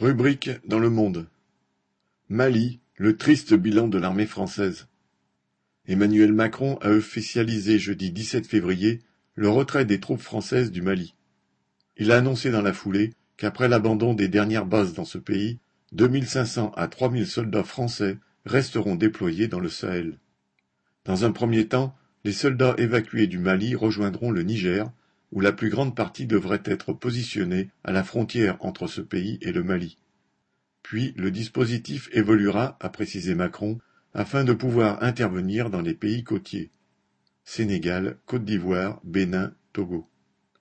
Rubrique dans Le Monde. Mali, le triste bilan de l'armée française. Emmanuel Macron a officialisé jeudi 17 février le retrait des troupes françaises du Mali. Il a annoncé dans la foulée qu'après l'abandon des dernières bases dans ce pays, 2500 à 3000 soldats français resteront déployés dans le Sahel. Dans un premier temps, les soldats évacués du Mali rejoindront le Niger, où la plus grande partie devrait être positionnée à la frontière entre ce pays et le Mali. Puis le dispositif évoluera, a précisé Macron, afin de pouvoir intervenir dans les pays côtiers. Sénégal, Côte d'Ivoire, Bénin, Togo.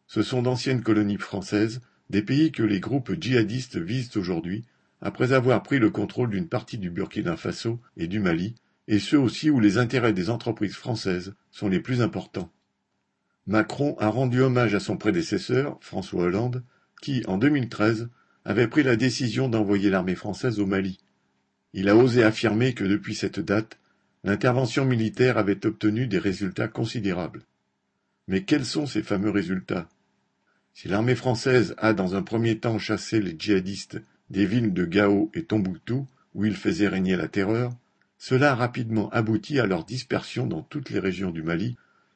Ce sont d'anciennes colonies françaises, des pays que les groupes djihadistes visent aujourd'hui, après avoir pris le contrôle d'une partie du Burkina Faso et du Mali, et ceux aussi où les intérêts des entreprises françaises sont les plus importants. Macron a rendu hommage à son prédécesseur, François Hollande, qui, en 2013, avait pris la décision d'envoyer l'armée française au Mali. Il a osé affirmer que depuis cette date, l'intervention militaire avait obtenu des résultats considérables. Mais quels sont ces fameux résultats? Si l'armée française a dans un premier temps chassé les djihadistes des villes de Gao et Tombouctou, où ils faisaient régner la terreur, cela a rapidement abouti à leur dispersion dans toutes les régions du Mali,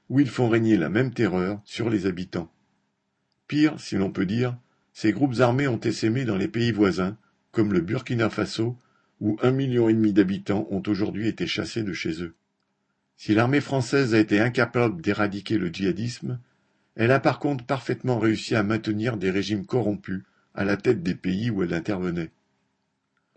où ils font régner la même terreur sur les habitants. Pire, si l'on peut dire, ces groupes armés ont essaimé dans les pays voisins, comme le Burkina Faso, où un million et demi d'habitants ont aujourd'hui été chassés de chez eux. Si l'armée française a été incapable d'éradiquer le djihadisme, elle a par contre parfaitement réussi à maintenir des régimes corrompus à la tête des pays où elle intervenait.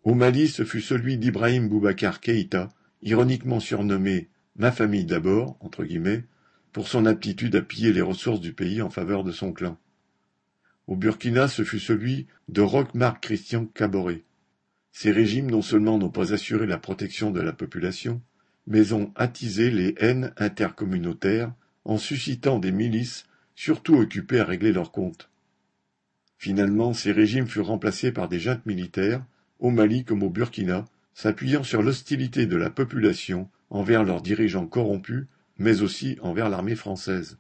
Au Mali, ce fut celui d'Ibrahim Boubacar Keïta, ironiquement surnommé Ma famille d'abord, entre guillemets, pour son aptitude à piller les ressources du pays en faveur de son clan. Au Burkina, ce fut celui de Roch-Marc Christian Caboret. Ces régimes non seulement n'ont pas assuré la protection de la population, mais ont attisé les haines intercommunautaires en suscitant des milices surtout occupées à régler leurs comptes. Finalement, ces régimes furent remplacés par des juntes militaires, au Mali comme au Burkina, s'appuyant sur l'hostilité de la population envers leurs dirigeants corrompus mais aussi envers l'armée française.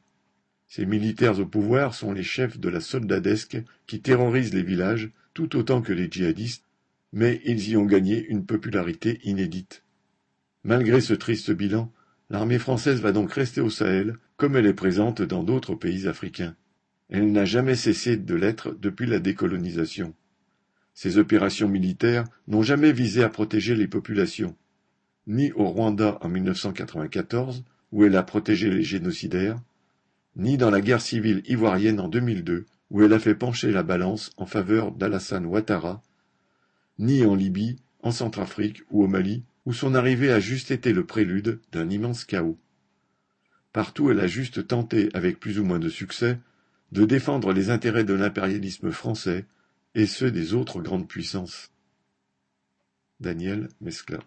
Ces militaires au pouvoir sont les chefs de la soldadesque qui terrorisent les villages tout autant que les djihadistes, mais ils y ont gagné une popularité inédite. Malgré ce triste bilan, l'armée française va donc rester au Sahel comme elle est présente dans d'autres pays africains. Elle n'a jamais cessé de l'être depuis la décolonisation. Ces opérations militaires n'ont jamais visé à protéger les populations, ni au Rwanda en 1994, où elle a protégé les génocidaires, ni dans la guerre civile ivoirienne en 2002, où elle a fait pencher la balance en faveur d'Alassane Ouattara, ni en Libye, en Centrafrique ou au Mali, où son arrivée a juste été le prélude d'un immense chaos. Partout elle a juste tenté, avec plus ou moins de succès, de défendre les intérêts de l'impérialisme français et ceux des autres grandes puissances. Daniel Mescla